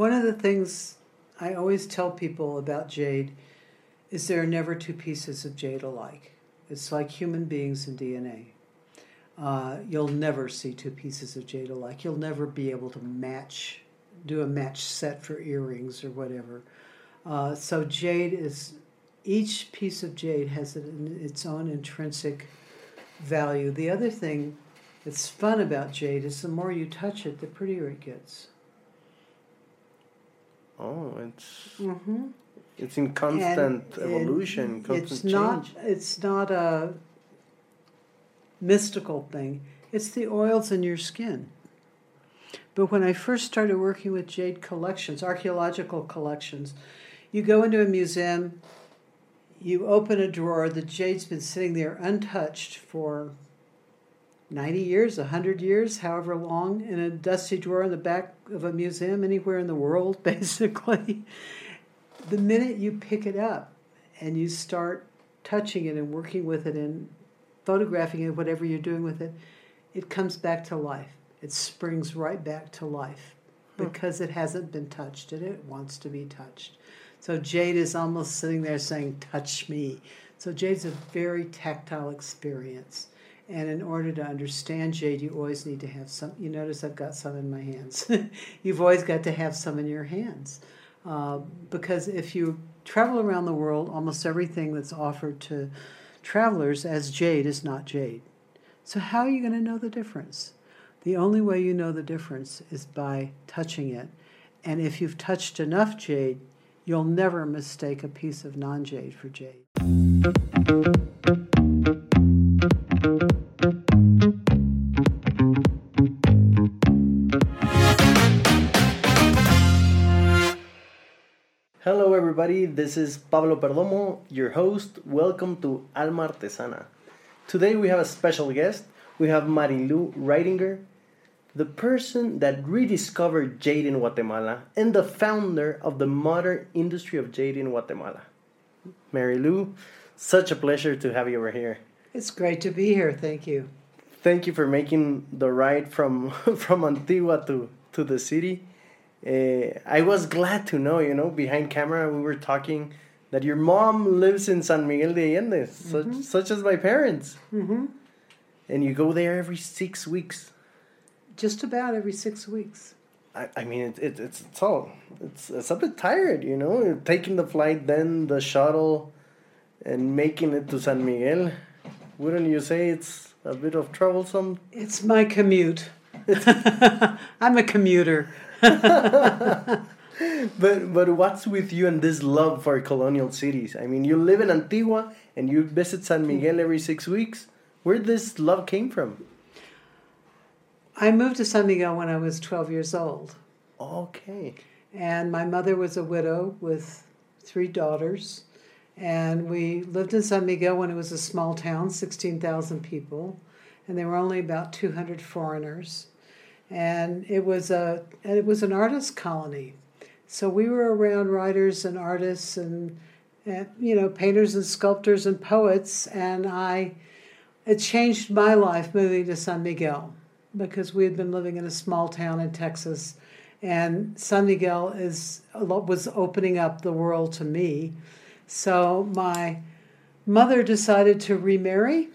One of the things I always tell people about jade is there are never two pieces of jade alike. It's like human beings and DNA. Uh, you'll never see two pieces of jade alike. You'll never be able to match, do a match set for earrings or whatever. Uh, so jade is, each piece of jade has its own intrinsic value. The other thing that's fun about jade is the more you touch it, the prettier it gets. Oh, it's Mm-hmm. it's in constant And evolution, it- constant it's change. not it's not a mystical thing it's the oils in your skin but when i first started working with jade collections archaeological collections you go into a museum you open a drawer the jade's been sitting there untouched for 90 years 100 years however long in a dusty drawer in the back of a museum anywhere in the world basically the minute you pick it up and you start touching it and working with it and photographing it, whatever you're doing with it, it comes back to life. It springs right back to life hmm. because it hasn't been touched and it wants to be touched. So Jade is almost sitting there saying, Touch me. So Jade's a very tactile experience. And in order to understand jade, you always need to have some. You notice I've got some in my hands. You've always got to have some in your hands. Uh, because if you travel around the world, almost everything that's offered to travelers as jade is not jade. So, how are you going to know the difference? The only way you know the difference is by touching it. And if you've touched enough jade, you'll never mistake a piece of non jade for jade. Everybody. This is Pablo Perdomo, your host. Welcome to Alma Artesana. Today we have a special guest. We have Marilu Ridinger, the person that rediscovered jade in Guatemala and the founder of the modern industry of jade in Guatemala. Marilu, such a pleasure to have you over here. It's great to be here. Thank you. Thank you for making the ride from from Antigua to to the city. Uh, I was glad to know, you know, behind camera we were talking that your mom lives in San Miguel de Allende, such such as my parents, Mm-hmm. and you go there every six weeks. Just about every six weeks. I, I mean, it, it, it's it's all it's it's a bit tired, you know, taking the flight, then the shuttle, and making it to San Miguel. Wouldn't you say it's a bit of troublesome? It's my commute. I'm a commuter. But but what's with you and this love for colonial cities? I mean, you live in Antigua and you visit San Miguel every six weeks. Where this love came from? I moved to San Miguel when I was 12 years old. Okay. And my mother was a widow with three daughters. And we lived in San Miguel when it was a small town, 16,000 people. And there were only about 200 foreigners. And it was, a, it was an artist colony. So we were around writers and artists and, and, you know, painters and sculptors and poets. And I, it changed my life moving to San Miguel because we had been living in a small town in Texas and San Miguel is was opening up the world to me. So my mother decided to remarry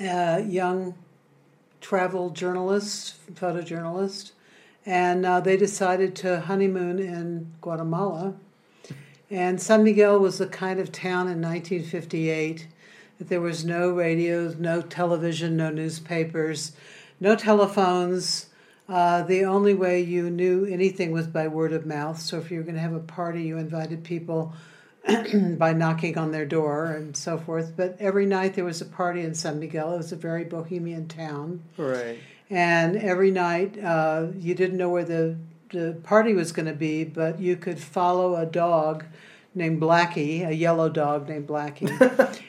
a young travel journalist, photojournalist, and uh, they decided to honeymoon in Guatemala. And San Miguel was the kind of town in 1958 that there was no radio, no television, no newspapers, no telephones. Uh, the only way you knew anything was by word of mouth. So if you were going to have a party, you invited people by knocking on their door and so forth. But every night there was a party in San Miguel. It was a very bohemian town. Right. And every night uh, you didn't know where the, the party was going to be, but you could follow a dog named Blackie, a yellow dog named Blackie.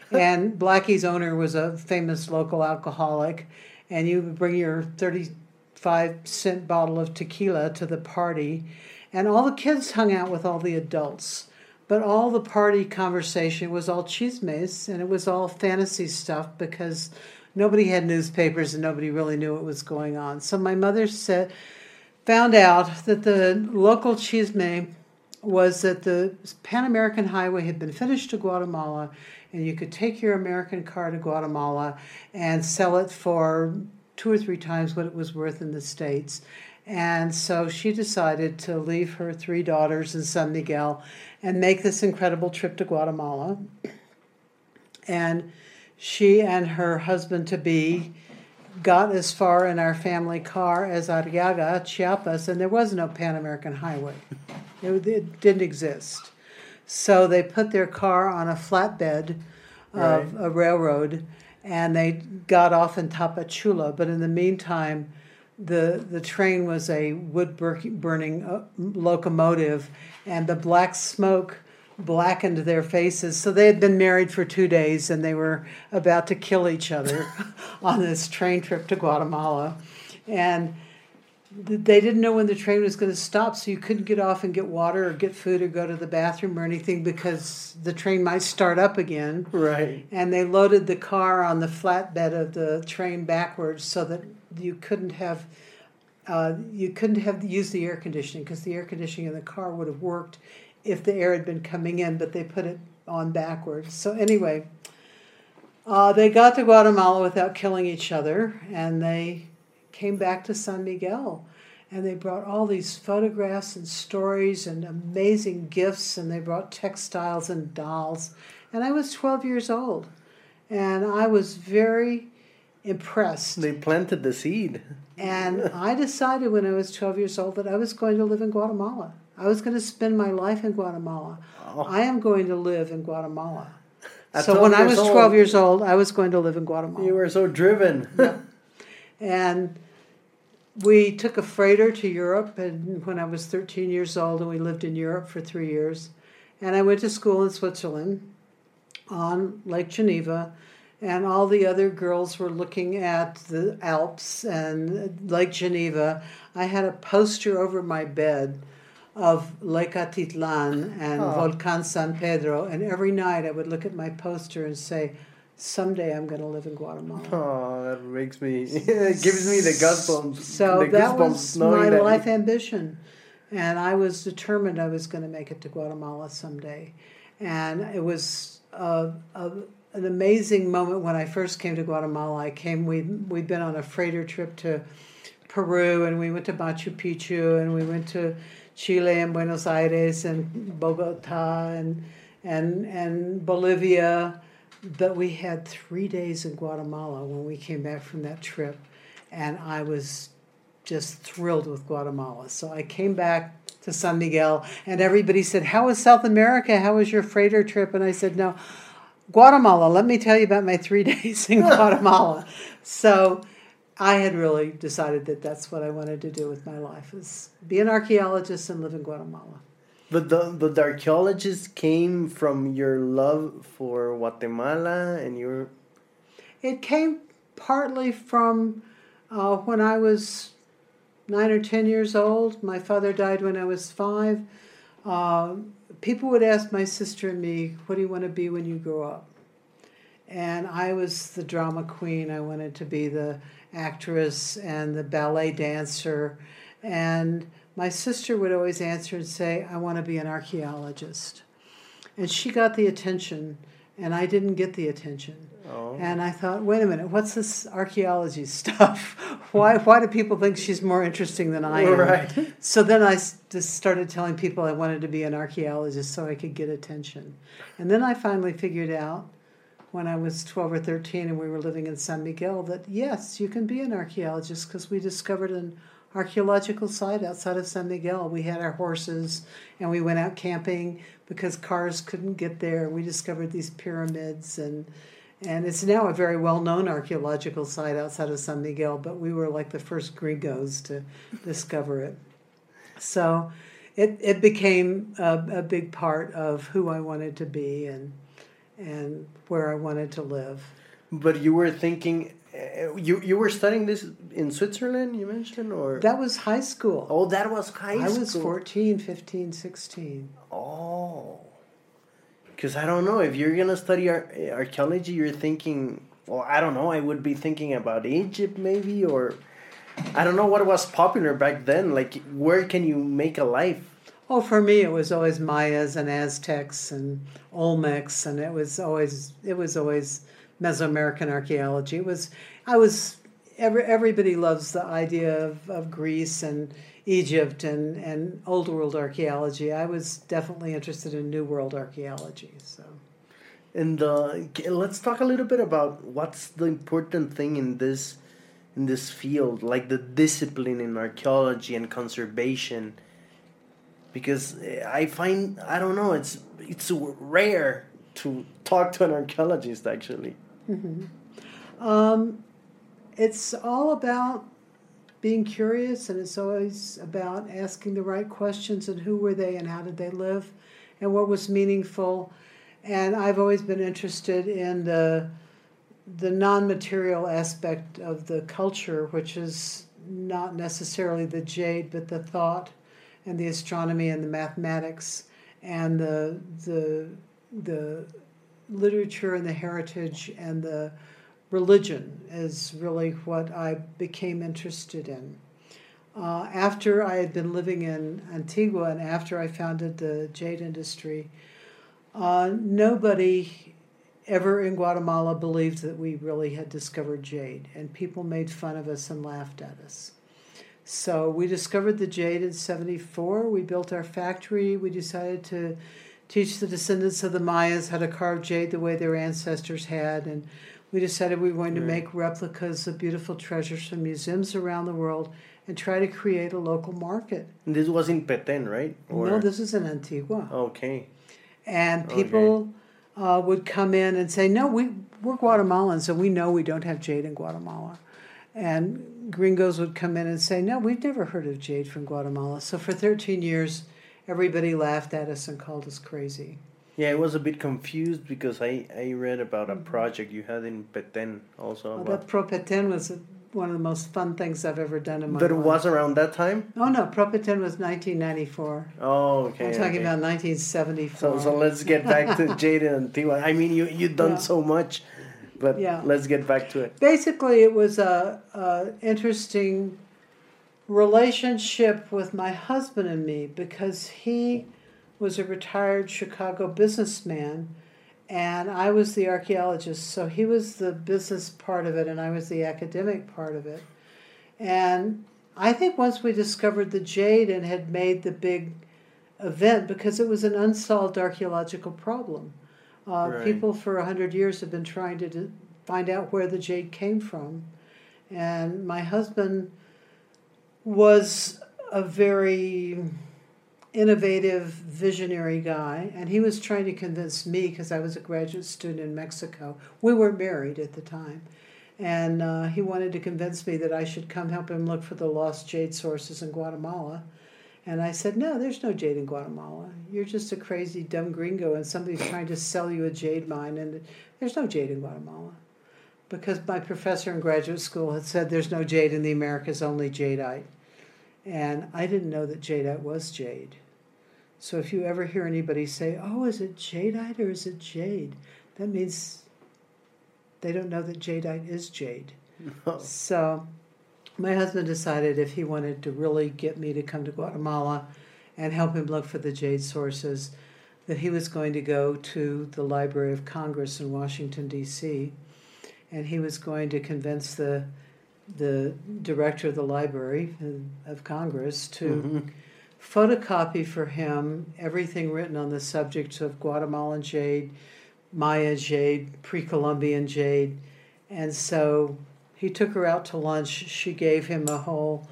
and Blackie's owner was a famous local alcoholic. And you would bring your 35 cent bottle of tequila to the party. And all the kids hung out with all the adults. But all the party conversation was all chismes and it was all fantasy stuff because nobody had newspapers and nobody really knew what was going on. So my mother said, found out that the local chisme was that the Pan American Highway had been finished to Guatemala, and you could take your American car to Guatemala and sell it for two or three times what it was worth in the States. And so she decided to leave her three daughters in San Miguel and make this incredible trip to Guatemala. And she and her husband to be got as far in our family car as Arriaga, Chiapas, and there was no Pan American Highway. It, it didn't exist. So they put their car on a flatbed of Right. a railroad and they got off in Tapachula. But in the meantime, the, the train was a wood burning uh, locomotive and the black smoke blackened their faces. So they had been married for two days and they were about to kill each other on this train trip to Guatemala. And they didn't know when the train was going to stop, so you couldn't get off and get water or get food or go to the bathroom or anything because the train might start up again. Right. And they loaded the car on the flatbed of the train backwards so that you couldn't have uh, you couldn't have used the air conditioning because the air conditioning in the car would have worked if the air had been coming in, but they put it on backwards. So anyway, uh, they got to Guatemala without killing each other, and they came back to San Miguel. And they brought all these photographs and stories and amazing gifts, and they brought textiles and dolls. And I was 12 years old, and I was very impressed. They planted the seed. And I decided when I was 12 years old that I was going to live in Guatemala. I was going to spend my life in Guatemala. Oh. I am going to live in Guatemala. At so when I was old, 12 years old, I was going to live in Guatemala. You were so driven. yeah. And we took a freighter to Europe and when I was 13 years old and we lived in Europe for 3 years. And I went to school in Switzerland on Lake Geneva and all the other girls were looking at the Alps and Lake Geneva. I had a poster over my bed of Lake Atitlan and Oh. Volcan San Pedro and every night I would look at my poster and say someday I'm going to live in Guatemala. Oh, that makes me. it gives me the goosebumps. So the that goosebumps was my that- life ambition. And I was determined I was going to make it to Guatemala someday. And it was a, a, an amazing moment when I first came to Guatemala. I came, we, we'd been on a freighter trip to Peru and we went to Machu Picchu and we went to Chile and Buenos Aires and Bogota and, and, and Bolivia. But we had three days in Guatemala when we came back from that trip. And I was just thrilled with Guatemala. So I came back to San Miguel, and everybody said, How was South America? How was your freighter trip? And I said, No, Guatemala, let me tell you about my three days in Guatemala. so I had really decided that that's what I wanted to do with my life is be an archaeologist and live in Guatemala. But the but the archaeologists came from your love for Guatemala and your It came partly from uh, when I was nine or ten years old. My father died when I was five. Uh, people would ask my sister and me, What do you want to be when you grow up? And I was the drama queen. I wanted to be the actress and the ballet dancer. And my sister would always answer and say, I want to be an archaeologist. And she got the attention, and I didn't get the attention. oh And I thought, wait a minute, what's this archaeology stuff? why, why do people think she's more interesting than I am? Right. So then I just started telling people I wanted to be an archaeologist so I could get attention. And then I finally figured out when I was 12 or 13 and we were living in San Miguel that yes, you can be an archaeologist because we discovered an archaeological site outside of San Miguel. We had our horses and we went out camping because cars couldn't get there. We discovered these pyramids and and it's now a very well-known archaeological site outside of San Miguel, but we were like the first gringos to discover it. So it, it became a, a big part of who I wanted to be and and where I wanted to live. But you were thinking, uh, you you were studying this in Switzerland. You mentioned, or That was high school. oh, that was high I school. I was 14, 15, 16. Oh, because I don't know if you're gonna study ar- archaeology, you're thinking. Well, I don't know. I would be thinking about Egypt maybe, or I don't know what was popular back then. Like, where can you make a life? Oh, for me, it was always Mayas and Aztecs and Olmecs, and it was always it was always Mesoamerican archaeology. It was I was every, everybody loves the idea of, of Greece and Egypt and, and old world archaeology. I was definitely interested in new world archaeology. So. And uh, let's talk a little bit about what's the important thing in this in this field, like the discipline in archaeology and conservation. Because I find I don't know, it's it's rare to talk to an archaeologist actually. Mm-hmm. Um, it's all about being curious, and it's always about asking the right questions and who were they and how did they live, and what was meaningful. And I've always been interested in the the non-material aspect of the culture, which is not necessarily the jade, but the thought and the astronomy and the mathematics and the the the literature and the heritage and the religion is really what I became interested in. Uh, after I had been living in Antigua and after I founded the jade industry, uh, nobody ever in Guatemala believed that we really had discovered jade, and people made fun of us and laughed at us. So we discovered the jade in 74. We built our factory. We decided to teach the descendants of the Mayas how to carve jade the way their ancestors had. And we decided we were going to make replicas of beautiful treasures from museums around the world and try to create a local market. And this was in Petén, right? Or... No, this is in Antigua. Okay. And people okay. uh, would come in and say, "No, we we're Guatemalans, and we know we don't have jade in Guatemala." And gringos would come in and say, "No, we've never heard of jade from Guatemala." So for 13 years, everybody laughed at us and called us crazy. Yeah, I was a bit confused because I, I read about a project you had in Petén also. Well, that Pro Petén was one of the most fun things I've ever done in my But life. it was around that time? Oh, no, Pro Petén was 1994. Oh, okay. I'm talking okay. about 1974. So, so let's get back to Jade and Antigua. I mean, you, you've done yeah. so much, but yeah. let's get back to it. Basically, it was a, a interesting relationship with my husband and me because he was a retired Chicago businessman, and I was the archaeologist. So he was the business part of it, and I was the academic part of it. And I think once we discovered the jade and had made the big event, because it was an unsolved archaeological problem. Uh, right. People for a hundred years have been trying to find out where the jade came from, and my husband was a very innovative, visionary guy, and he was trying to convince me because I was a graduate student in Mexico. We were married at the time, and uh, he wanted to convince me that I should come help him look for the lost jade sources in Guatemala. And I said, No, there's no jade in Guatemala. You're just a crazy, dumb gringo, and somebody's trying to sell you a jade mine, and there's no jade in Guatemala. Because my professor in graduate school had said there's no jade in the Americas, only jadeite. And I didn't know that jadeite was jade. So if you ever hear anybody say, oh, is it jadeite or is it jade? That means they don't know that jadeite is jade. Oh. So my husband decided if he wanted to really get me to come to Guatemala and help him look for the jade sources, that he was going to go to the Library of Congress in Washington, D.C., and he was going to convince the the director of the Library of Congress to mm-hmm. photocopy for him everything written on the subject of Guatemalan jade, Maya jade, pre Columbian jade. And so he took her out to lunch. She gave him a whole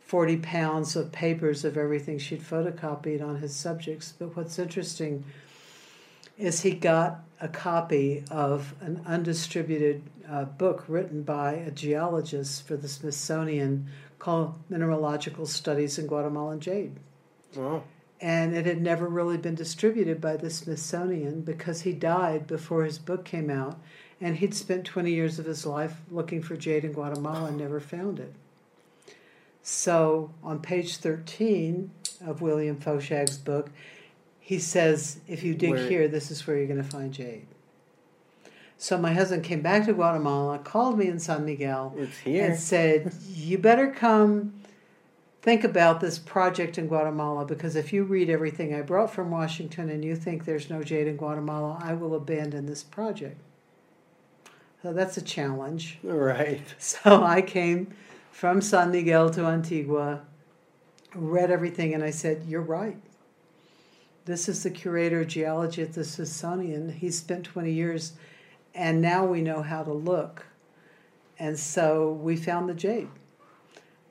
40 pounds of papers of everything she'd photocopied on his subjects. But what's interesting is he got a copy of an undistributed uh, book written by a geologist for the Smithsonian called Mineralogical Studies in Guatemalan Jade. Wow. And it had never really been distributed by the Smithsonian because he died before his book came out. And he'd spent 20 years of his life looking for jade in Guatemala and never found it. So on page 13 of William Foshag's book, he says, if you dig where? here, this is where you're going to find jade. So my husband came back to Guatemala, called me in San Miguel, and said, You better come think about this project in Guatemala because if you read everything I brought from Washington and you think there's no jade in Guatemala, I will abandon this project. So that's a challenge. Right. So I came from San Miguel to Antigua, read everything, and I said, You're right. This is the curator of geology at the Smithsonian. He spent 20 years, and now we know how to look. And so we found the jade.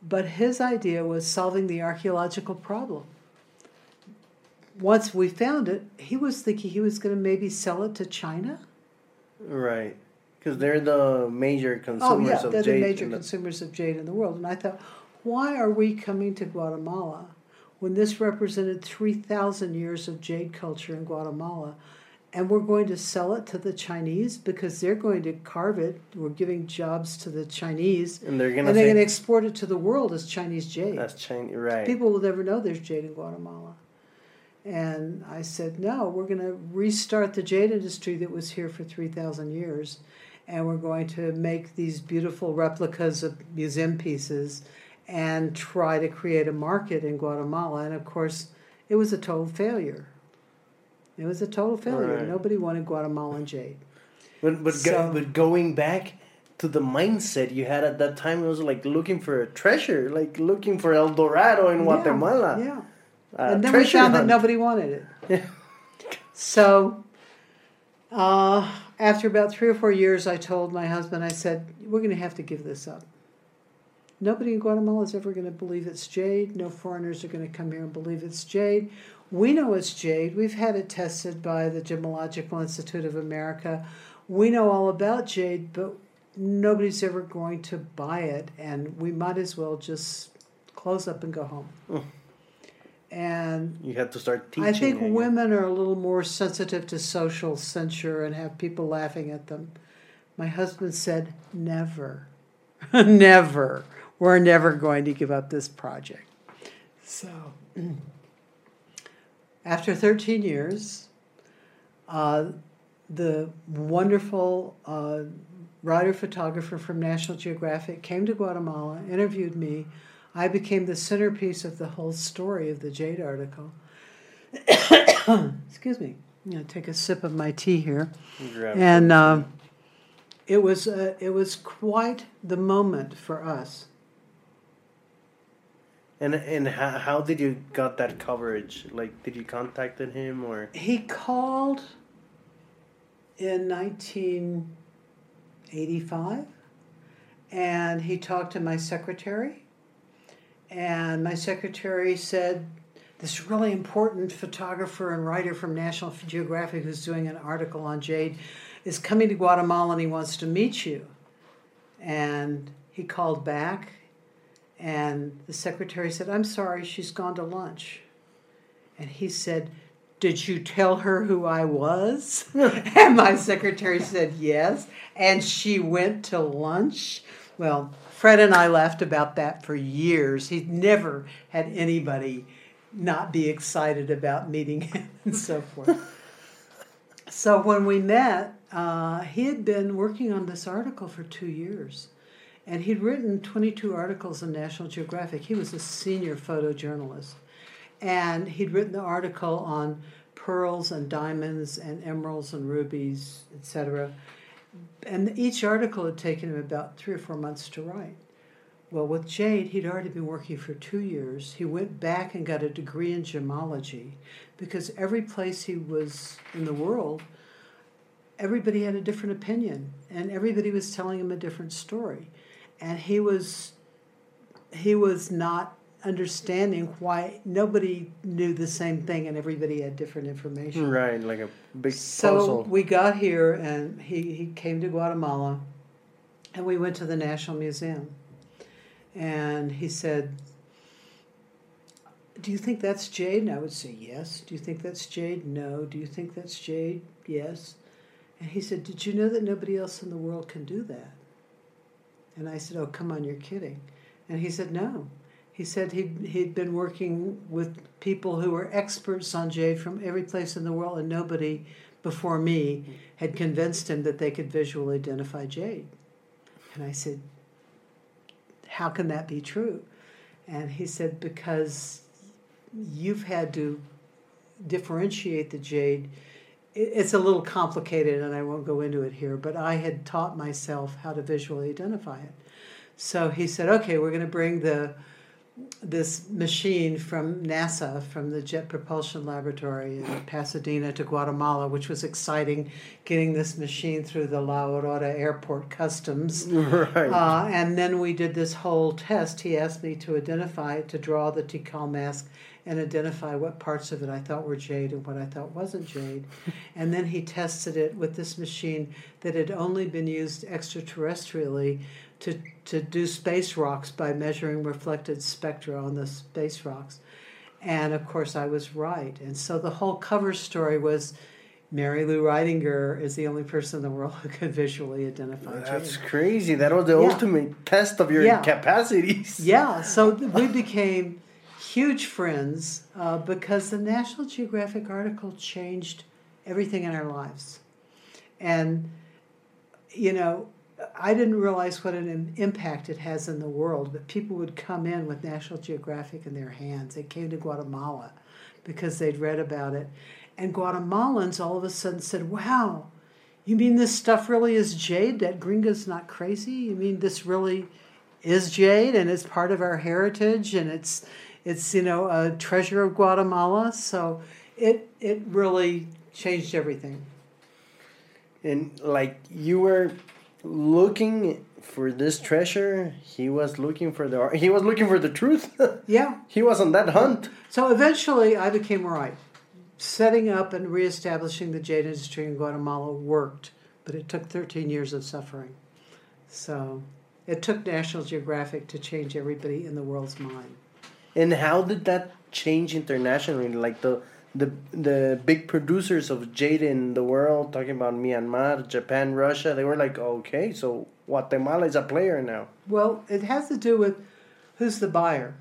But his idea was solving the archaeological problem. Once we found it, he was thinking he was going to maybe sell it to China. Right. Because they're the major consumers Oh yeah, of they're jade. the major the- consumers of jade in the world. And I thought, why are we coming to Guatemala when this represented three thousand years of jade culture in Guatemala, and we're going to sell it to the Chinese because they're going to carve it. We're giving jobs to the Chinese, and they're gonna and they're going to export it to the world as Chinese jade. that's Chinese. Right. People will never know there's jade in Guatemala. And I said, no, we're going to restart the jade industry that was here for 3,000 years. And we're going to make these beautiful replicas of museum pieces and try to create a market in Guatemala. And of course, it was a total failure. It was a total failure. Right. Nobody wanted Guatemalan jade. But but, So- go, but going back to the mindset you had at that time, it was like looking for a treasure, like looking for El Dorado in Guatemala. Yeah. yeah. Uh, and then we found that nobody wanted it. Yeah. So, uh, after about three or four years, I told my husband, I said, we're going to have to give this up. Nobody in Guatemala is ever going to believe it's jade. No foreigners are going to come here and believe it's jade. We know it's jade. We've had it tested by the Gemological Institute of America. We know all about jade, but nobody's ever going to buy it, and we might as well just close up and go home. Mm. And You had to start teaching. I think again. women are a little more sensitive to social censure and have people laughing at them. My husband said, Never, never. We're never going to give up this project. So, after 13 years, uh, the wonderful uh, writer photographer from National Geographic came to Guatemala, interviewed me. I became the centerpiece of the whole story of the Jade article. Excuse me. I'm going to take a sip of my tea here. And um, it was uh, it was quite the moment for us. And and how, how did you got that coverage? Like, did you contacted him or? He called in 1985 and he talked to my secretary. And my secretary said, This really important photographer and writer from National Geographic who's doing an article on jade is coming to Guatemala and he wants to meet you. And he called back and the secretary said, I'm sorry, she's gone to lunch. And he said, Did you tell her who I was? and my secretary said, Yes. And she went to lunch. Well, Fred and I laughed about that for years. He'd never had anybody not be excited about meeting him and so forth. so when we met, uh, he had been working on this article for two years. And he'd written 22 articles in National Geographic. He was a senior photojournalist. And he'd written the article on pearls and diamonds and emeralds and rubies, etc. And each article had taken him about three or four months to write. Well, with Jade, he'd already been working for two years. He went back and got a degree in gemology because every place he was in the world, everybody had a different opinion and everybody was telling him a different story. And he was he was not understanding why nobody knew the same thing and everybody had different information. Right, like a big So puzzle. we got here and he, he came to Guatemala and we went to the National Museum. And he said, Do you think that's jade? And I would say, Yes. Do you think that's jade? No. Do you think that's jade? Yes. And he said, Did you know that nobody else in the world can do that? And I said, Oh, come on, you're kidding. And he said, No. He said he'd, he'd been working with people who were experts on jade from every place in the world, and nobody before me had convinced him that they could visually identify jade. And I said, How can that be true? And he said, Because you've had to differentiate the jade. It's a little complicated, and I won't go into it here, but I had taught myself how to visually identify it. So he said, Okay, we're going to bring the this machine from NASA, from the Jet Propulsion Laboratory in Pasadena to Guatemala, which was exciting, getting this machine through the La Aurora Airport Customs. Right. Uh, and then we did this whole test. He asked me to identify, to draw the Tikal mask and identify what parts of it I thought were jade and what I thought wasn't jade. and then he tested it with this machine that had only been used extraterrestrially to, to do space rocks by measuring reflected spectra on the space rocks. And of course, I was right. And so the whole cover story was Mary Lou Ridinger is the only person in the world who could visually identify That's jade. crazy. That was the Yeah. ultimate test of your Yeah. capacities. Yeah, so we became huge friends uh, because the National Geographic article changed everything in our lives. And, you know, I didn't realize what an impact it has in the world, but people would come in with National Geographic in their hands. They came to Guatemala because they'd read about it. And Guatemalans all of a sudden said, Wow, you mean this stuff really is jade? That gringa's not crazy? You mean this really is jade and it's part of our heritage and it's it's you know a treasure of Guatemala. So it it really changed everything. And like you were looking for this treasure, he was looking for the he was looking for the truth. Yeah. he was on that hunt. So eventually I became right. Setting up and reestablishing the jade industry in Guatemala worked, but it took 13 years of suffering. So it took National Geographic to change everybody in the world's mind. And how did that change internationally? Like the the the big producers of jade in the world, talking about Myanmar, Japan, Russia, they were like, okay, so Guatemala is a player now. Well, it has to do with who's the buyer.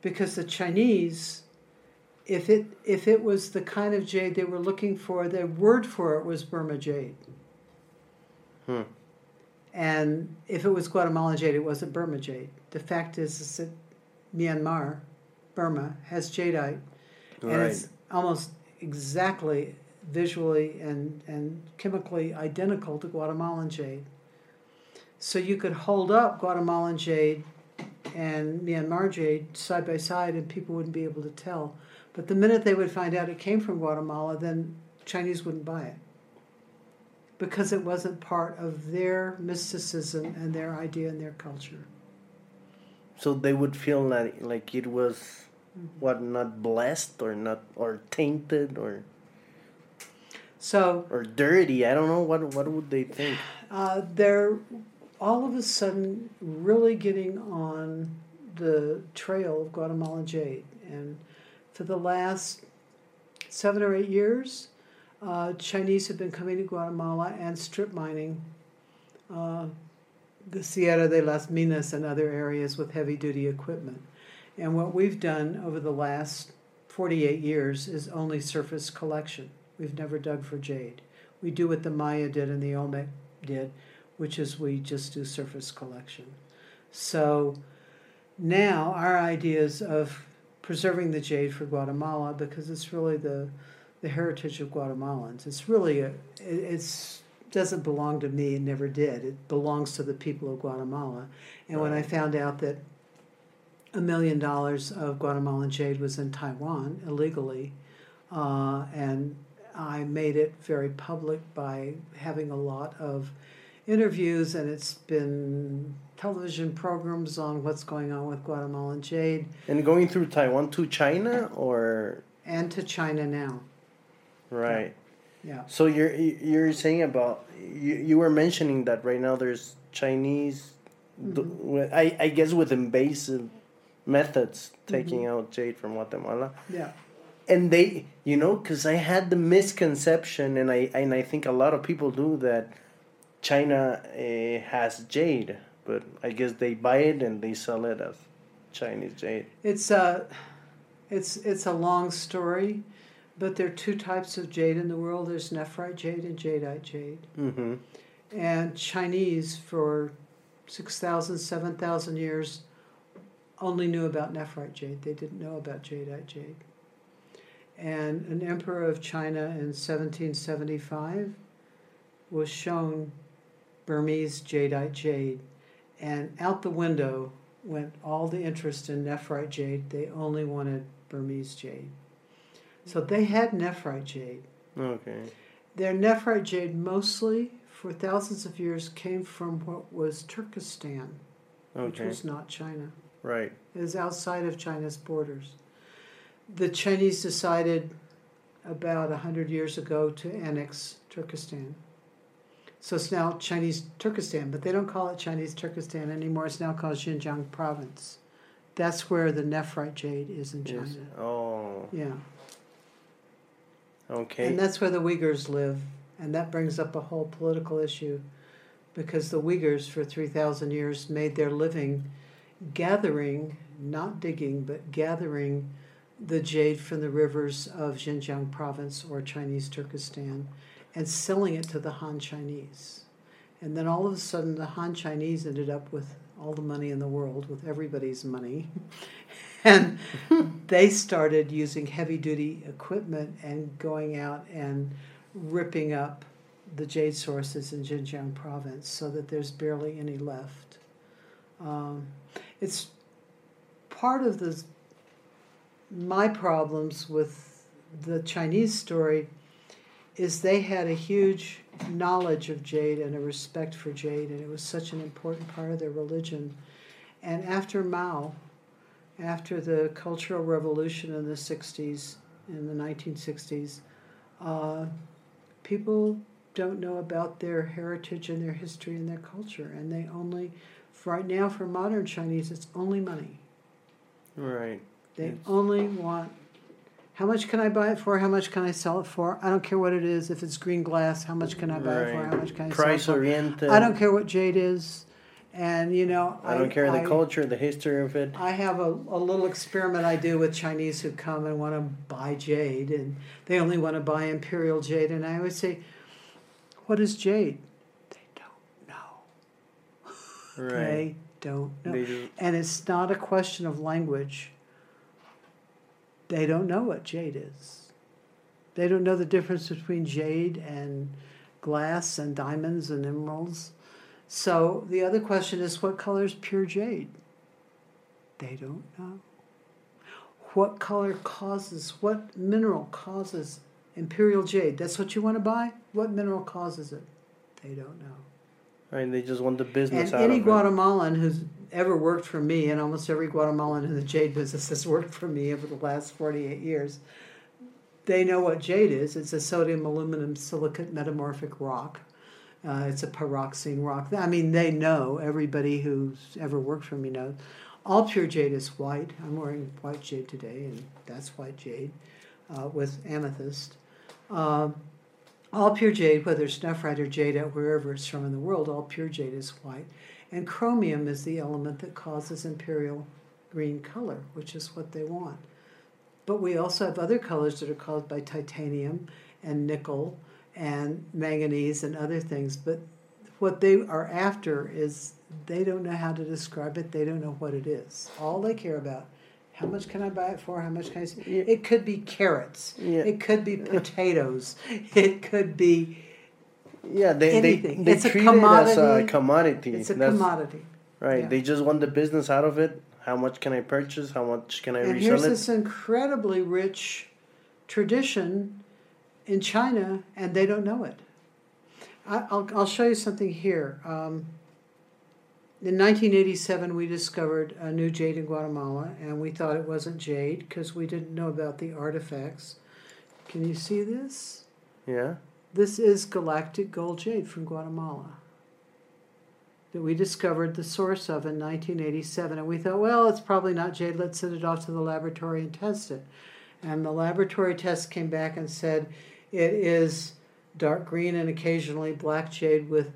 Because the Chinese, if it if it was the kind of jade they were looking for, the word for it was Burma jade. Hmm. And if it was Guatemalan jade, it wasn't Burma jade. The fact is, is that Myanmar, Burma, has jadeite, and Right. it's almost exactly visually and, and chemically identical to Guatemalan jade. So you could hold up Guatemalan jade and Myanmar jade side by side, and people wouldn't be able to tell. But the minute they would find out it came from Guatemala, then Chinese wouldn't buy it because it wasn't part of their mysticism and their idea and their culture. So they would feel like like it was what not blessed or not or tainted or So or dirty. I don't know what what would they think. uh, they're all of a sudden really getting on the trail of Guatemalan jade. And for the last seven or eight years, uh, Chinese have been coming to Guatemala and strip mining uh, the Sierra de las Minas and other areas with heavy duty equipment. And what we've done over the last 48 years is only surface collection. We've never dug for jade. We do what the Maya did and the Olmec did, which is we just do surface collection. So now our ideas of preserving the jade for Guatemala because it's really the the heritage of Guatemalans. It's really a it- it's doesn't belong to me. It never did. It belongs to the people of Guatemala. And when I found out that a million dollars of Guatemalan jade was in Taiwan illegally, uh, and I made it very public by having a lot of interviews, and it's been television programs on what's going on with Guatemalan jade And going through Taiwan to China or and to China now. right. Yeah. So you're you're saying about you, you were mentioning that right now there's Chinese, th- with- I I guess with invasive methods taking out jade from Guatemala, Yeah. and they you know because I had the misconception and I and I think a lot of people do that China uh, has jade, but I guess they buy it and they sell it as Chinese jade? It's a, it's it's a long story, but there are two types of jade in the world. There's nephrite jade and jadeite jade. Mm-hmm. And Chinese for 6,000, 7,000 years only knew about nephrite jade. They didn't know about jadeite jade. And an emperor of China in 1775 was shown Burmese jadeite jade, and out the window went all the interest in nephrite jade. They only wanted Burmese jade. So they had nephrite jade. Okay. Their nephrite jade mostly, for thousands of years, came from what was Turkestan, which was not China. Right. It was outside of China's borders. The Chinese decided about 100 years ago to annex Turkestan. So it's now Chinese Turkestan, but they don't call it Chinese Turkestan anymore. It's now called Xinjiang province. That's where the nephrite jade is in China. Yes. Oh. Yeah. Okay. And that's where the Uyghurs live. And that brings up a whole political issue because the Uyghurs, for 3,000 years, made their living gathering, not digging, but gathering the jade from the rivers of Xinjiang province or Chinese Turkestan and selling it to the Han Chinese. And then all of a sudden, the Han Chinese ended up with all the money in the world, with everybody's money. and they started using heavy duty equipment and going out and ripping up the jade sources in Xinjiang province so that there's barely any left. Um, it's part of the my problems with the Chinese story is they had a huge knowledge of jade and a respect for jade, and it was such an important part of their religion. And after Mao, after the Cultural Revolution in the 60s, in the 1960s, uh, people don't know about their heritage and their history and their culture, and they only, right now, for modern Chinese, it's only money. Right. They Yes. only want how much can I buy it for? How much can I sell it for? I don't care what it is. If it's green glass, how much can I buy it for? How much can I Price sell it oriented. for? I don't care what jade is. And you know, I don't care the culture, the history of it. I have a, a little experiment I do with Chinese who come and want to buy jade, and they only want to buy imperial jade. And I always say, What is jade? They don't know. Right. They don't know. They just, And it's not a question of language. They don't know what jade is. They don't know the difference between jade and glass and diamonds and emeralds. So the other question is what color is pure jade? They don't know. What color causes, what mineral causes imperial jade? That's what you want to buy? What mineral causes it? They don't know. Right. They just want the business And out any of it. Guatemalan who's ever worked for me, and almost every Guatemalan in the jade business has worked for me over the last 48 years, they know what jade is. It's a sodium aluminum silicate metamorphic rock. Uh, it's a pyroxene rock. I mean, they know, everybody who's ever worked for me knows. All pure jade is white. I'm wearing white jade today, and that's white jade uh, with amethyst. Um, all pure jade, whether it's nephrite or jade, wherever it's from in the world, all pure jade is white. And chromium is the element that causes imperial green color, which is what they want. But we also have other colors that are caused by titanium and nickel and manganese and other things. But what they are after is they don't know how to describe it, they don't know what it is. All they care about how much can I buy it for? How much can I? Yeah. It could be carrots. Yeah. It could be potatoes. It could be. Yeah, they anything. they, they It's a treat it as a commodity. It's a That's- commodity. Right. yeah. They just want the business out of it. How much can I purchase? How much can I And resell here's it? this incredibly rich tradition in China, and they don't know it. I, I'll, I'll show you something here. Um, in 1987, we discovered a new jade in Guatemala, and we thought it wasn't jade because we didn't know about the artifacts. Can you see this? Yeah. This is galactic gold jade from Guatemala that we discovered the source of in 1987. And we thought, well, it's probably not jade. Let's send it off to the laboratory and test it. And the laboratory test came back and said it is dark green and occasionally black jade with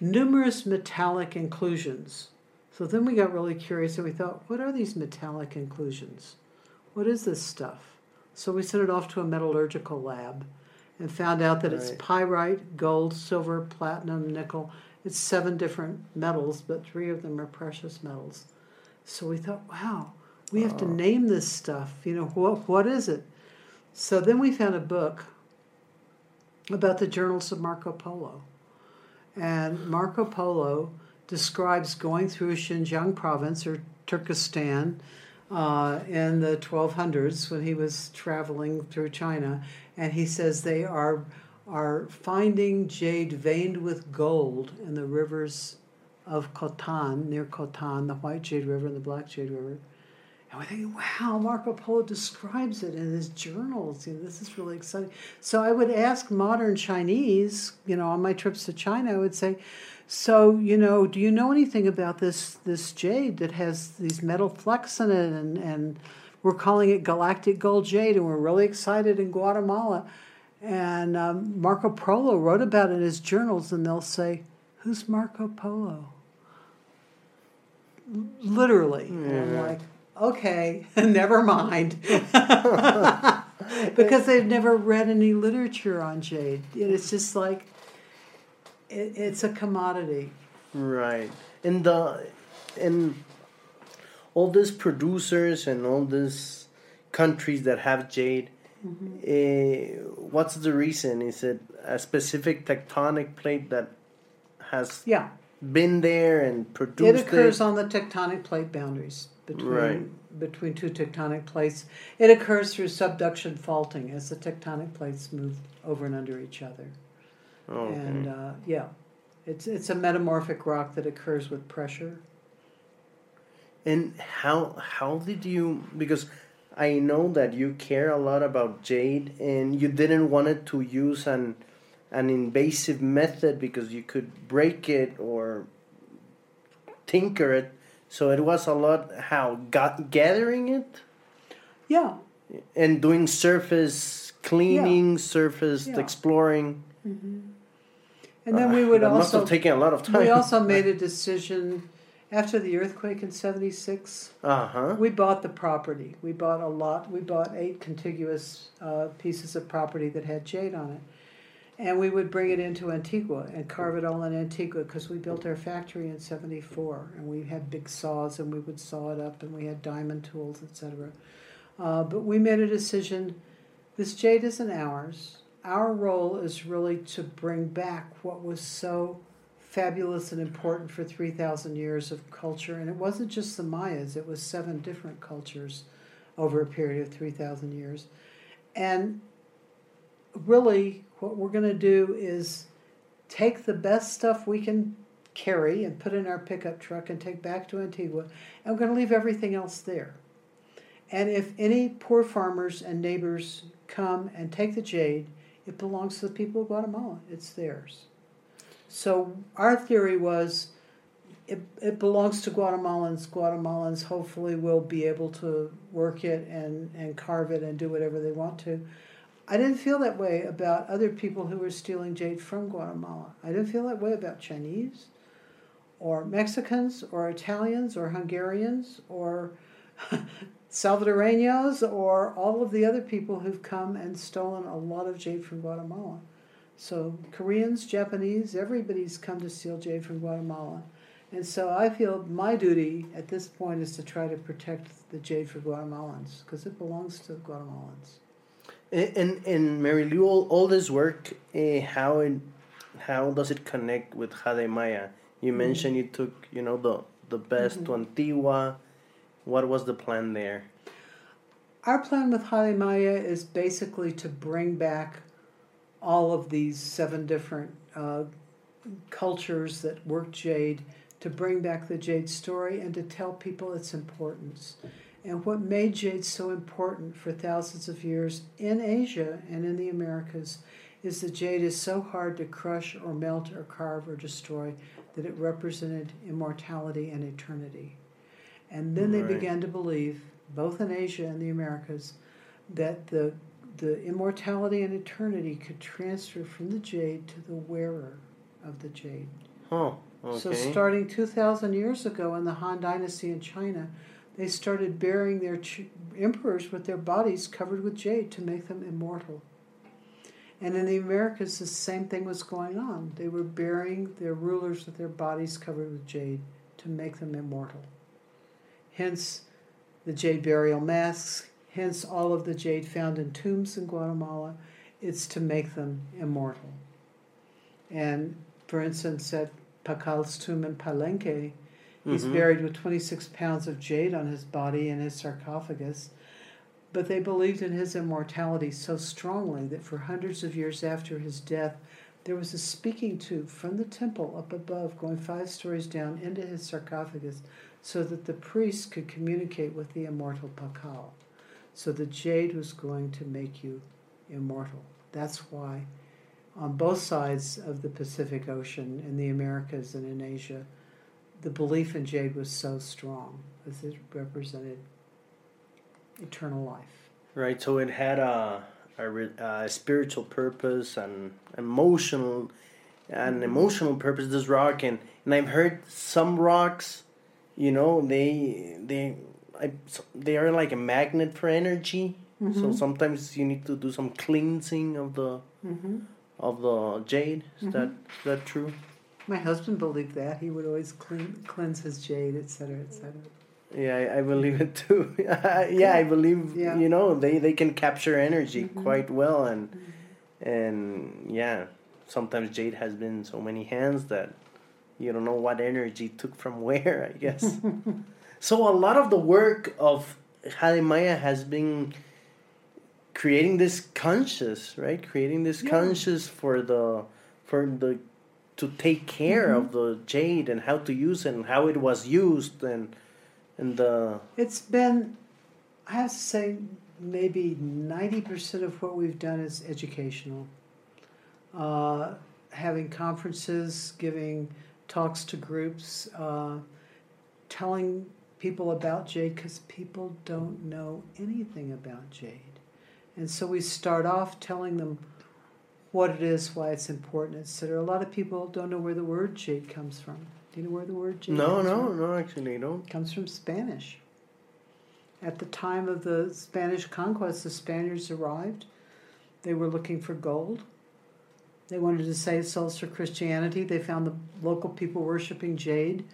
numerous metallic inclusions So then we got really curious and we thought, what are these metallic inclusions? What is this stuff? So we sent it off to a metallurgical lab and found out that it's pyrite, gold, silver, platinum, nickel. It's seven different metals, but three of them are precious metals. So we thought, wow, we have to Oh. name this stuff. You know, what what is it? So then we found a book about the journals of Marco Polo. And Marco Polo describes going through Xinjiang province or Turkestan uh, in the 1200s when he was traveling through China. And he says they are, are finding jade veined with gold in the rivers of Khotan, near Khotan, the White Jade River and the Black Jade River. And we're thinking, wow, Marco Polo describes it in his journals. You know, this is really exciting. So I would ask modern Chinese, you know, on my trips to China, I would say, so, you know, do you know anything about this this jade that has these metal flecks in it and, and we're calling it galactic gold jade and we're really excited in Guatemala. And um, Marco Polo wrote about it in his journals and they'll say, who's Marco Polo? Literally. And I'm like, okay, never mind. because they've never read any literature on jade. It's just like, it, it's a commodity. Right. And the and all these producers and all these countries that have jade, eh, what's the reason? Is it a specific tectonic plate that has Yeah. been there and produced It occurs on the tectonic plate boundaries between Right. between two tectonic plates. It occurs through subduction faulting as the tectonic plates move over and under each other. Okay. And uh, yeah, it's it's a metamorphic rock that occurs with pressure. And how how did you because I know that you care a lot about jade and you didn't want it to use an an invasive method because you could break it or tinker it. So it was a lot how got, gathering it Yeah, and doing surface cleaning, surface Yeah. exploring. and then we would that must also have taken a lot of time. we also made a decision after the earthquake in '76. uh huh. We bought the property. We bought a lot. We bought eight contiguous uh, pieces of property that had jade on it. And we would bring it into Antigua and carve it all in Antigua because we built our factory in 74. And we had big saws and we would saw it up and we had diamond tools, etc. Uh, but we made a decision this jade isn't ours. Our role is really to bring back what was so fabulous and important for 3,000 years of culture. And it wasn't just the Mayas, it was seven different cultures over a period of 3,000 years. And really, what we're going to do is take the best stuff we can carry and put in our pickup truck and take back to Antigua, and we're going to leave everything else there. And if any poor farmers and neighbors come and take the jade, it belongs to the people of Guatemala. It's theirs. So our theory was it, it belongs to Guatemalans. Guatemalans hopefully will be able to work it and, and carve it and do whatever they want to. I didn't feel that way about other people who were stealing jade from Guatemala. I didn't feel that way about Chinese or Mexicans or Italians or Hungarians or Salvadoreños or all of the other people who've come and stolen a lot of jade from Guatemala. So Koreans, Japanese, everybody's come to steal jade from Guatemala. And so I feel my duty at this point is to try to protect the jade for Guatemalans because it belongs to Guatemalans. And and, and Mary Lou, all, all this work, uh, how it, how does it connect with Jade Maya? You Mm-hmm. mentioned you took you know the the best to Antigua. What was the plan there? Our plan with Jade Maya is basically to bring back all of these seven different uh, cultures that work jade, to bring back the jade story and to tell people its importance. And what made jade so important for thousands of years in Asia and in the Americas is that jade is so hard to crush or melt or carve or destroy that it represented immortality and eternity. And then they began to believe, both in Asia and the Americas, that the the immortality and eternity could transfer from the jade to the wearer of the jade. Oh, okay. So, starting 2,000 years ago in the Han Dynasty in China, they started burying their emperors with their bodies covered with jade to make them immortal. And in the Americas, the same thing was going on. They were burying their rulers with their bodies covered with jade to make them immortal. Hence, the jade burial masks, hence, all of the jade found in tombs in Guatemala. It's to make them immortal. And for instance, at Pacal's tomb in Palenque, he's Mhm. buried with 26 pounds of jade on his body in his sarcophagus. But they believed in his immortality so strongly that for hundreds of years after his death, there was a speaking tube from the temple up above going five stories down into his sarcophagus so that the priests could communicate with the immortal Pakal. So the jade was going to make you immortal. That's why on both sides of the Pacific Ocean, in the Americas and in Asia, the belief in jade was so strong as it represented eternal life. Right, so it had a, a, a spiritual purpose and emotional, an emotional purpose. This rock, and, and I've heard some rocks, you know, they they I, they are like a magnet for energy. So sometimes you need to do some cleansing of the Mm-hmm. of the jade. Is that is that true? My husband believed that he would always clean, cleanse his jade, etc., etc. Yeah, I, I believe it too. yeah, I believe Yeah. you know they, they can capture energy Mhm. quite well, and and yeah, sometimes jade has been so many hands that you don't know what energy took from where. I guess. so a lot of the work of Maya has been creating this conscious, right? Creating this Yeah. conscious for the for the to take care Mm-hmm. of the jade and how to use it and how it was used and and the It's been, I have to say, maybe 90% of what we've done is educational. Uh, having conferences, giving talks to groups, uh, telling people about jade because people don't know anything about jade. And so we start off telling them what it is, why it's important, etc. A lot of people don't know where the word jade comes from. Do you know where the word jade no comes no from? no actually no It comes from Spanish. At the time of the Spanish conquest, the Spaniards arrived. They were looking for gold. They wanted to save souls for Christianity. They found the local people worshiping jade.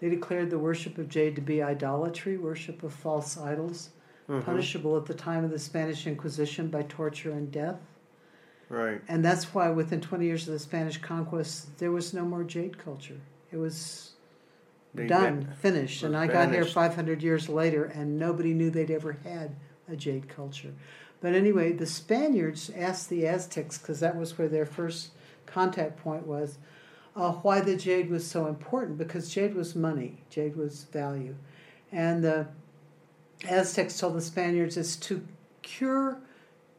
They declared the worship of jade to be idolatry, worship of false idols, Mhm. punishable at the time of the Spanish Inquisition by torture and death. Right And that's why within 20 years of the Spanish conquest, there was no more jade culture. It was They done, get- finished. And I got here 500 years later, and nobody knew they'd ever had a jade culture. But anyway, the Spaniards asked the Aztecs, because that was where their first contact point was, uh, why the jade was so important, because jade was money, jade was value. And the Aztecs told the Spaniards it's to cure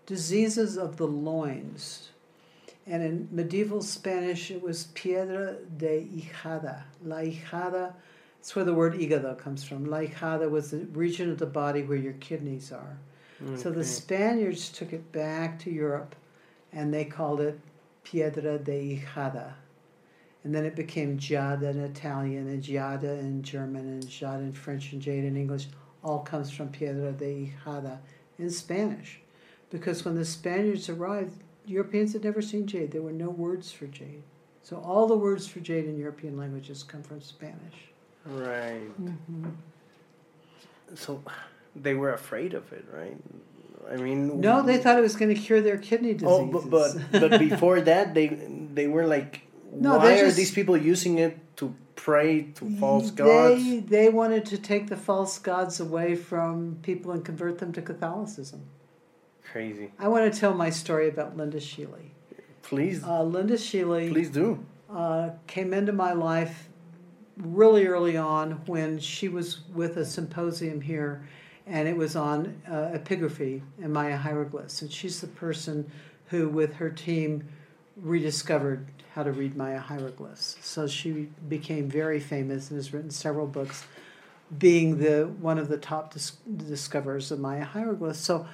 diseases of the loins. And in medieval Spanish, it was piedra de hijada. La hijada, it's where the word hígado comes from. La hijada was the region of the body where your kidneys are. So the Spaniards took it back to Europe and they called it piedra de hijada. And then it became jade in Italian and jade in German and jade in French and jade in English. All comes from piedra de hijada in Spanish. Because when the Spaniards arrived, Europeans had never seen jade. There were no words for jade. So all the words for jade in European languages come from Spanish. right mm-hmm. so they were afraid of it right i mean No, they thought it was going to cure their kidney diseases. oh but but, but before that they they were like No, why they're these people using it to pray to false gods They, they wanted to take the false gods away from people and convert them to Catholicism. Crazy I want to tell my story about Linda Schele. please Uh, Linda Schele please do uh, came into my life really early on when she was with a symposium here, and it was on uh, epigraphy and Maya hieroglyphs. And she's the person who, with her team, rediscovered how to read Maya hieroglyphs. So she became very famous and has written several books, being the one of the top dis- discoverers of Maya hieroglyphs. So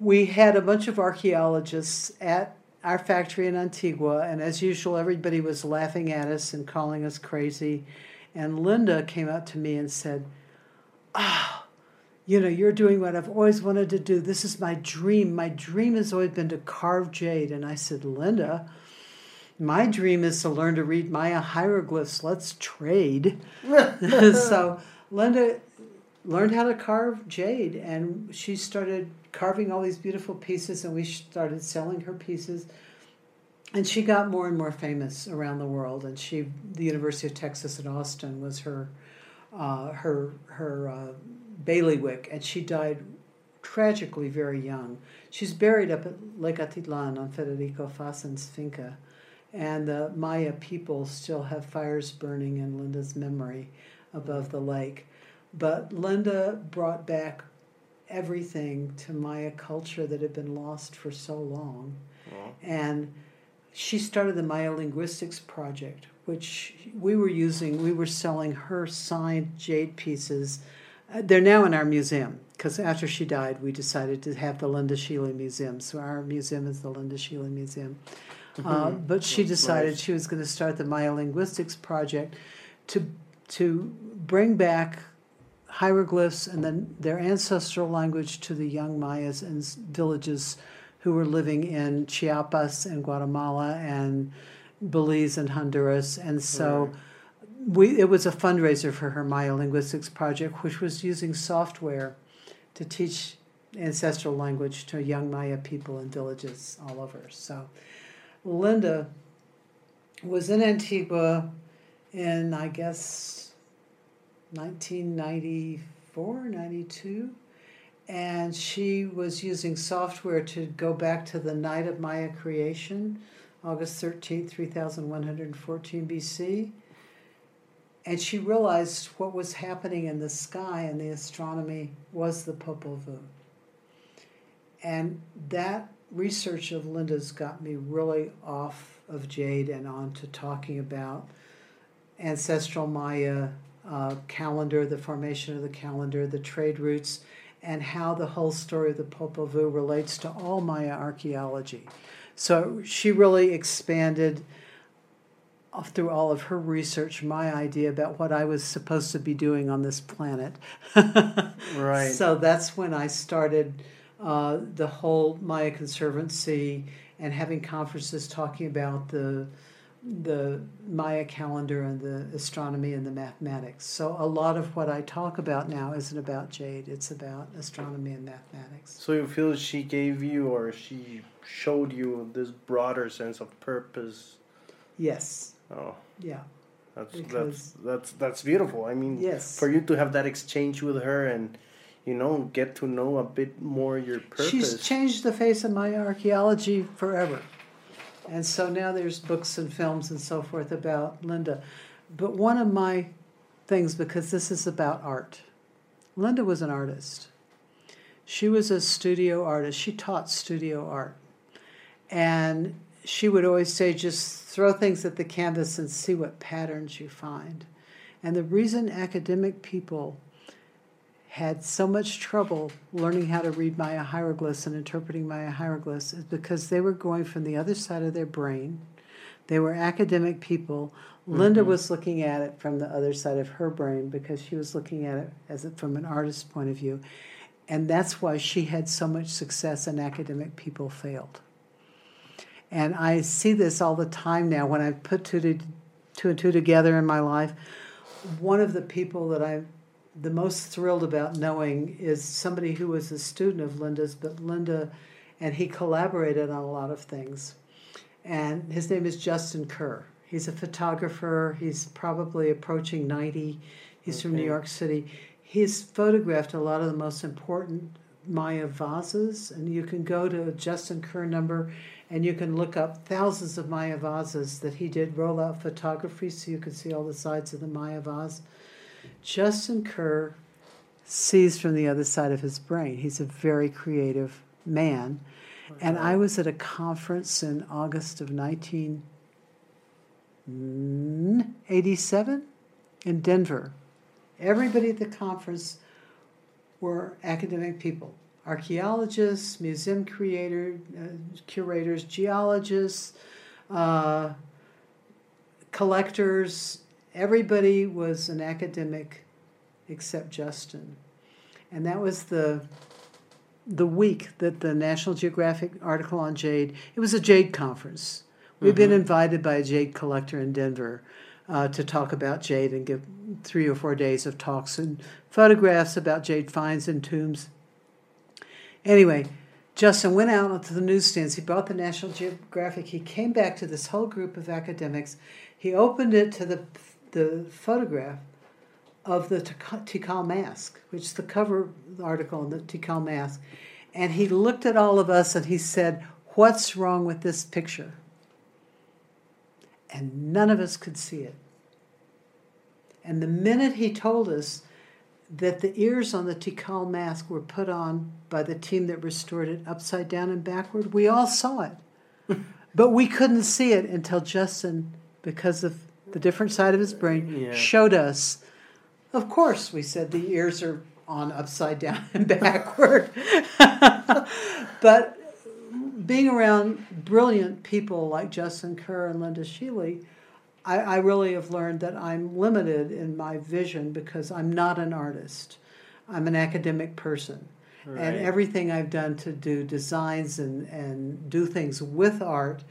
we had a bunch of archaeologists at our factory in Antigua, and as usual, everybody was laughing at us and calling us crazy. And Linda came up to me and said, Ah, oh, you know, you're doing what I've always wanted to do. This is my dream. My dream has always been to carve jade. And I said, Linda, my dream is to learn to read Maya hieroglyphs. Let's trade. so Linda learned how to carve jade and she started carving all these beautiful pieces and we started selling her pieces. And she got more and more famous around the world and she the university of texas at austin was her uh, her her uh, bailiwick and she died tragically very young. She's buried up at lake atitlan on federico Fahsen's finca and the maya people still have fires burning in linda's memory above the lake. But Linda brought back everything to Maya culture that had been lost for so long. And she started the Maya Linguistics Project, which we were using, we were selling her signed jade pieces. Uh, they're now in our museum because after she died, we decided to have the Linda Schele Museum. So our museum is the Linda Schele Museum. Mm-hmm. Uh, but she decided she was going to start the Maya Linguistics Project to to bring back hieroglyphs and then their ancestral language to the young Mayas and villages who were living in Chiapas and Guatemala and Belize and Honduras. And so we it was a fundraiser for her Maya Linguistics Project, which was using software to teach ancestral language to young Maya people in villages all over. So Linda was in Antigua in, I guess, 1994, 92. And she was using software to go back to the night of Maya creation, August 13th, 3114 BC. And she realized what was happening in the sky and the astronomy was the Popol Vuh. And that research of Linda's got me really off of Jade and on to talking about ancestral Maya uh, calendar, the formation of the calendar, the trade routes, and how the whole story of the Popol Vuh relates to all Maya archaeology. So she really expanded through all of her research my idea about what I was supposed to be doing on this planet. right. So that's when I started uh, the whole Maya Conservancy and having conferences talking about the the Maya calendar and the astronomy and the mathematics. So a lot of what I talk about now isn't about Jade, it's about astronomy and mathematics. So you feel she gave you or she showed you this broader sense of purpose? Yes. Oh. Yeah. That's that's that's that's beautiful. I mean, yes. for you to have that exchange with her and you know get to know a bit more your purpose. She's changed the face of my archaeology forever. And so now there's books and films and so forth about Linda. But one of my things, because this is about art, Linda was an artist. She was a studio artist. She taught studio art. And she would always say, just throw things at the canvas and see what patterns you find. And the reason academic people had so much trouble learning how to read Maya hieroglyphs and interpreting Maya hieroglyphs is because they were going from the other side of their brain. They were academic people. Mm-hmm. Linda was looking at it from the other side of her brain because she was looking at it as it from an artist's point of view. And that's why she had so much success and academic people failed. And I see this all the time now when I put two, to, two and two together in my life. One of the people that I the most thrilled about knowing is somebody who was a student of Linda's, but Linda and he collaborated on a lot of things. And his name is Justin Kerr. He's a photographer. He's probably approaching 90. He's okay. from New York City. He's photographed a lot of the most important Maya vases, and you can go to Justin Kerr number and you can look up thousands of Maya vases that he did roll out photography so you can see all the sides of the Maya vase. Justin Kerr sees from the other side of his brain. He's a very creative man. And I was at a conference in August of 1987 in Denver. Everybody at the conference were academic people archaeologists, museum creator, uh, curators, geologists, uh, collectors. Everybody was an academic except Justin. And that was the the week that the National Geographic article on jade. It was a jade conference. We've been invited by a jade collector in Denver uh, to talk about jade and give three or four days of talks and photographs about jade finds and tombs. Anyway, Justin went out to the newsstands. He bought the National Geographic. He came back to this whole group of academics. He opened it to the the photograph of the Tikal mask, which is the cover article in the Tikal mask. And he looked at all of us and he said, What's wrong with this picture? And none of us could see it. And the minute he told us that the ears on the Tikal mask were put on by the team that restored it upside down and backward, we all saw it. but we couldn't see it until Justin, because of the different side of his brain, yeah. showed us of course, we said the ears are on upside down and backward. but being around brilliant people like Justin Kerr and Linda Schele, I, I, really have learned that I'm limited in my vision because I'm not an artist. I'm an academic person. Right. And everything I've done to do designs and, and do things with art,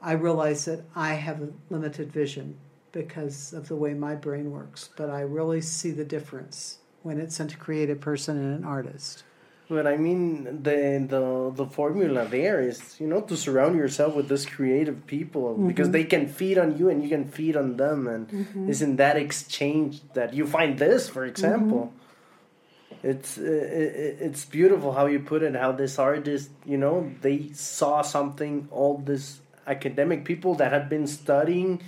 I realize that I have a limited vision because of the way my brain works, but I really see the difference when it's a creative person and an artist. But I mean, the the the formula there is you know to surround yourself with this creative people mm-hmm. because they can feed on you and you can feed on them, and mm-hmm. it's in that exchange that you find this, for example. Mm-hmm. It's uh, it, it's beautiful how you put it. How this artist, you know, they saw something. All this academic people that had been studying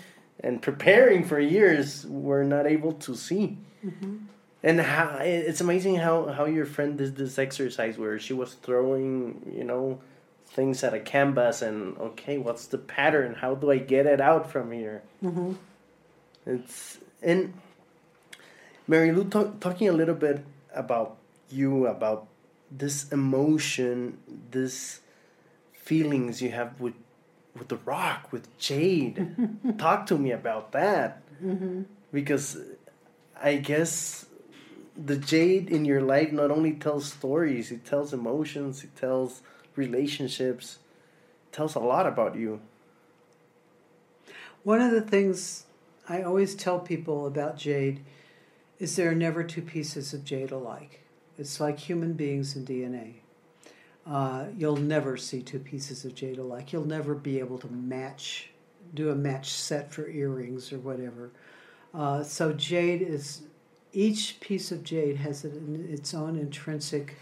and preparing for years were not able to see. Mm-hmm. And how it's amazing how, how your friend did this exercise where she was throwing, you know, things at a canvas and okay, what's the pattern? How do I get it out from here? Mm-hmm. It's and Mary Lou talk, talking a little bit about you about this emotion, this feelings you have with with the rock with jade. Talk to me about that. Mm-hmm. because i guess the jade in your life not only tells stories it tells emotions it tells relationships it tells a lot about you. One of the things i always tell people about jade is there are never two pieces of jade alike. It's like human beings and dna uh, you'll never see two pieces of jade alike. You'll never be able to match, do a match set for earrings or whatever. Uh, so jade is, each piece of jade has its own intrinsic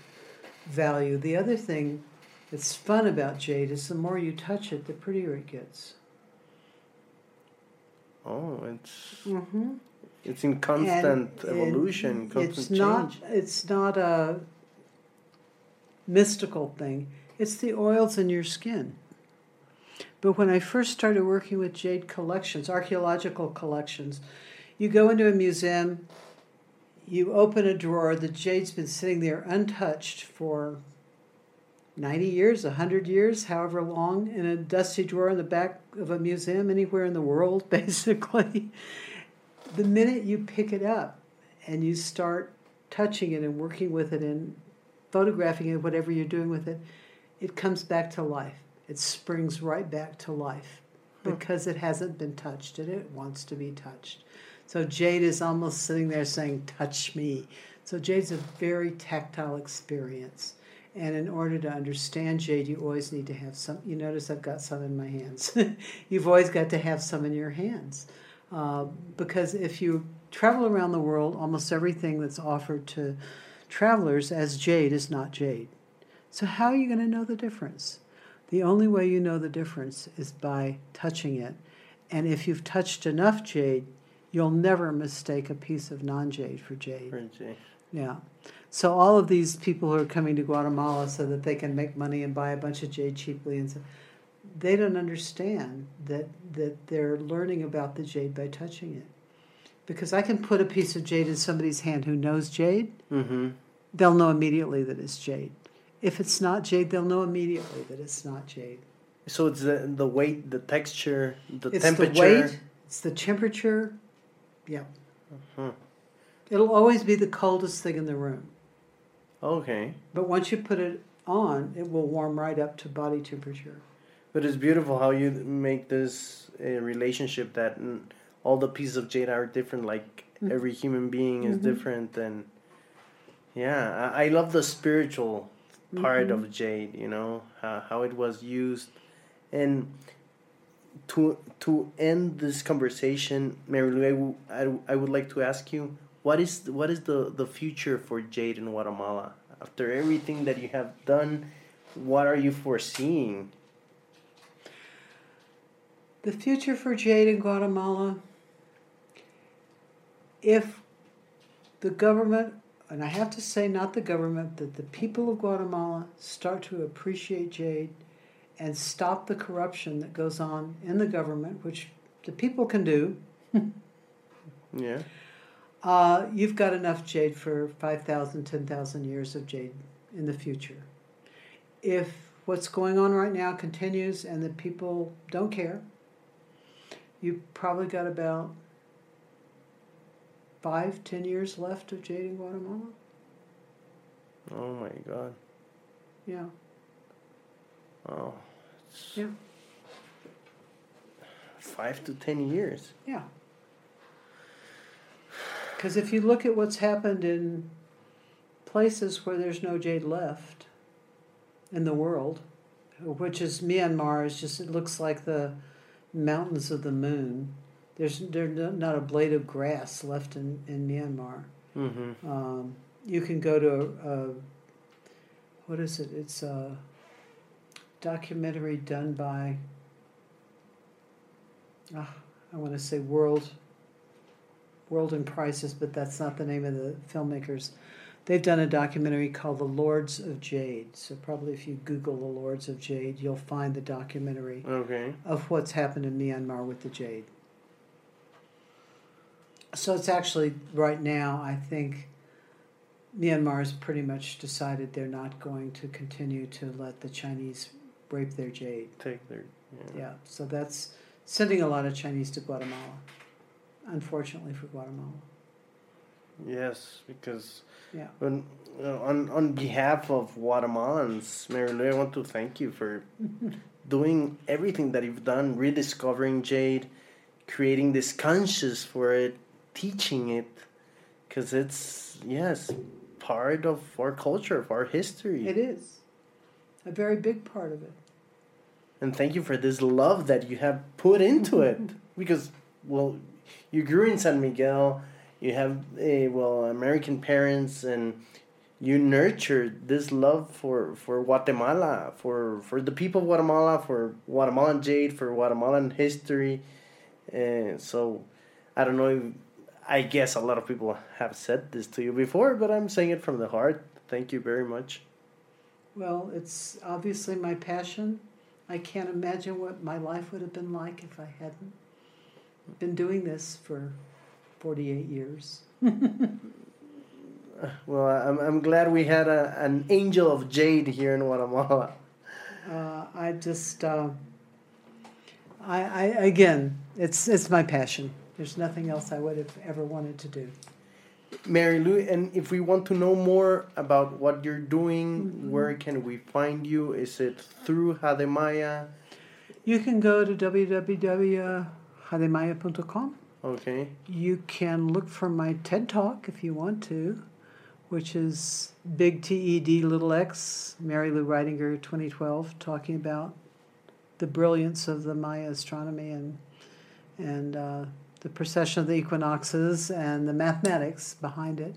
value. The other thing that's fun about jade is the more you touch it, the prettier it gets. Oh, it's mm-hmm. it's in constant evolution, constant it's change. Not, it's not a mystical thing. It's the oils in your skin. But when I first started working with jade collections, archaeological collections, you go into a museum, you open a drawer, the jade's been sitting there untouched for 90 years, 100 years, however long, in a dusty drawer in the back of a museum anywhere in the world, basically. the minute you pick it up and you start touching it and working with it and photographing it, whatever you're doing with it, it comes back to life. It springs right back to life because it hasn't been touched and it wants to be touched. So Jade is almost sitting there saying, Touch me. So Jade's a very tactile experience. And in order to understand Jade, you always need to have some. You notice I've got some in my hands. You've always got to have some in your hands. Uh, because if you travel around the world, almost everything that's offered to travelers as jade is not jade. So, how are you going to know the difference? The only way you know the difference is by touching it. And if you've touched enough jade, you'll never mistake a piece of non jade for jade. For jade. Yeah. So, all of these people who are coming to Guatemala so that they can make money and buy a bunch of jade cheaply and so, they don't understand that, that they're learning about the jade by touching it because I can put a piece of jade in somebody's hand who knows jade. Mm-hmm. They'll know immediately that it's jade. If it's not jade, they'll know immediately that it's not jade. So it's the the weight, the texture, the it's temperature. the weight, it's the temperature. Yeah. Mhm. It'll always be the coldest thing in the room. Okay. But once you put it on, it will warm right up to body temperature. But it's beautiful how you make this uh, relationship that all the pieces of jade are different. Like Mhm. every human being is Mhm. different, and yeah, I, I love the spiritual part Mhm. of jade. You know how how it was used, and to to end this conversation, Mary Lou, I, w- I, w- I would like to ask you what is what is the the future for jade in Guatemala after everything that you have done. What are you foreseeing? The future for jade in Guatemala, if the government, and I have to say not the government, that the people of Guatemala start to appreciate jade and stop the corruption that goes on in the government, which the people can do, Yeah. uh, you've got enough jade for 5,000, 10,000 years of jade in the future. If what's going on right now continues and the people don't care, you've probably got about five, ten years left of jade in Guatemala. Oh my god. Yeah. Oh. It's Yeah. Five to ten years. Yeah. Because if you look at what's happened in places where there's no jade left in the world, which is Myanmar, is just it looks like the mountains of the moon. There's there's not a blade of grass left in in Myanmar. Mm-hmm. Um, you can go to a, a what is it? It's a documentary done by ah, I want to say World World in Crisis, but that's not the name of the filmmakers. They've done a documentary called The Lords of Jade. So probably if you Google The Lords of Jade, you'll find the documentary Okay. of what's happened in Myanmar with the jade. So it's actually right now, I think Myanmar has pretty much decided they're not going to continue to let the Chinese rape their jade. Take their. Yeah. Yeah, so that's sending a lot of Chinese to Guatemala, unfortunately for Guatemala. Yes, because Yeah. when, uh, on on behalf of Guatemalans, Mary Lou, I want to thank you for doing everything that you've done, rediscovering jade, creating this conscious for it, teaching it, because it's yes part of our culture, of our history. It is a very big part of it. and thank you for this love that you have put into it because well you grew in san miguel you have a well american parents and you nurtured this love for for guatemala for for the people of guatemala for guatemalan jade for guatemalan history and so i don't know if, i guess a lot of people have said this to you before but i'm saying it from the heart thank you very much Well, it's obviously my passion. I can't imagine what my life would have been like if I hadn't been doing this for 48 years. Well, I'm, I'm glad we had a, an angel of jade here in Guatemala. Uh, I just, uh, I, I, again, it's, it's my passion. There's nothing else I would have ever wanted to do. Mary Lou, and if we want to know more about what you're doing, Mm-hmm. where can we find you? Is it through Jade Maya? You can go to www.jademaya.com. Okay. You can look for my TED Talk if you want to, which is Big T E D Little X, Mary Lou Ridinger 2012, talking about the brilliance of the Maya astronomy and and uh, the precession of the equinoxes and the mathematics behind it.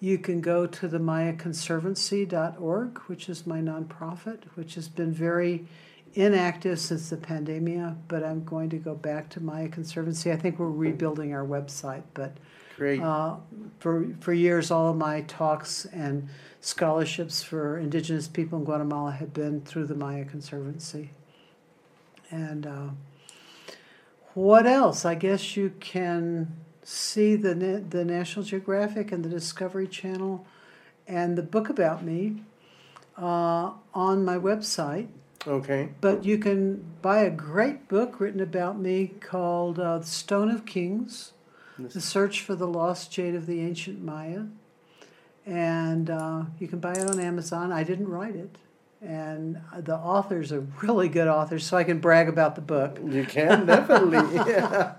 You can go to the MayaConservancy.org, which is my nonprofit, which has been very inactive since the pandemia, but I'm going to go back to Maya Conservancy. I think we're rebuilding our website, but Great. uh, for for years, all of my talks and scholarships for Indigenous people in Guatemala have been through the Maya Conservancy. And uh, what else? I guess you can see the the National Geographic and the Discovery Channel, and the book about me uh, on my website. Okay. But you can buy a great book written about me called uh, The Stone of Kings The Search for the Lost Jade of the Ancient Maya. And uh, you can buy it on Amazon. I didn't write it. And the author's a really good author, so I can brag about the book. You can definitely. yeah.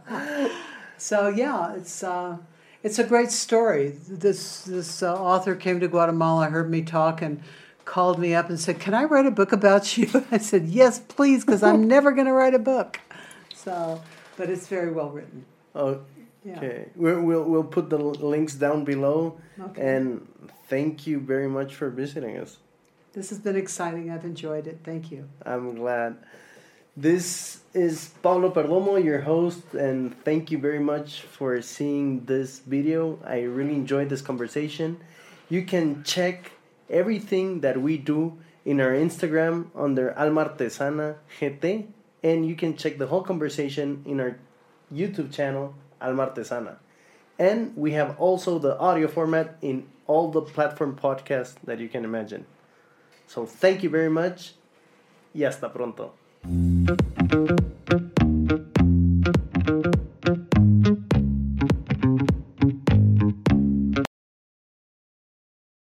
So yeah, it's uh, it's a great story. This this uh, author came to Guatemala, heard me talk, and called me up and said, "Can I write a book about you?" I said, "Yes, please, because I'm never going to write a book." So, but it's very well written. Oh, Yeah. Okay, we'll, we'll we'll put the links down below, Okay. and thank you very much for visiting us. This has been exciting. I've enjoyed it. Thank you. I'm glad. This is Pablo Perdomo, your host, and thank you very much for seeing this video. I really enjoyed this conversation. You can check everything that we do in our Instagram under Alma GT, and you can check the whole conversation in our YouTube channel, Alma Artesana. And we have also the audio format in all the platform podcasts that you can imagine. So thank you very much y hasta pronto.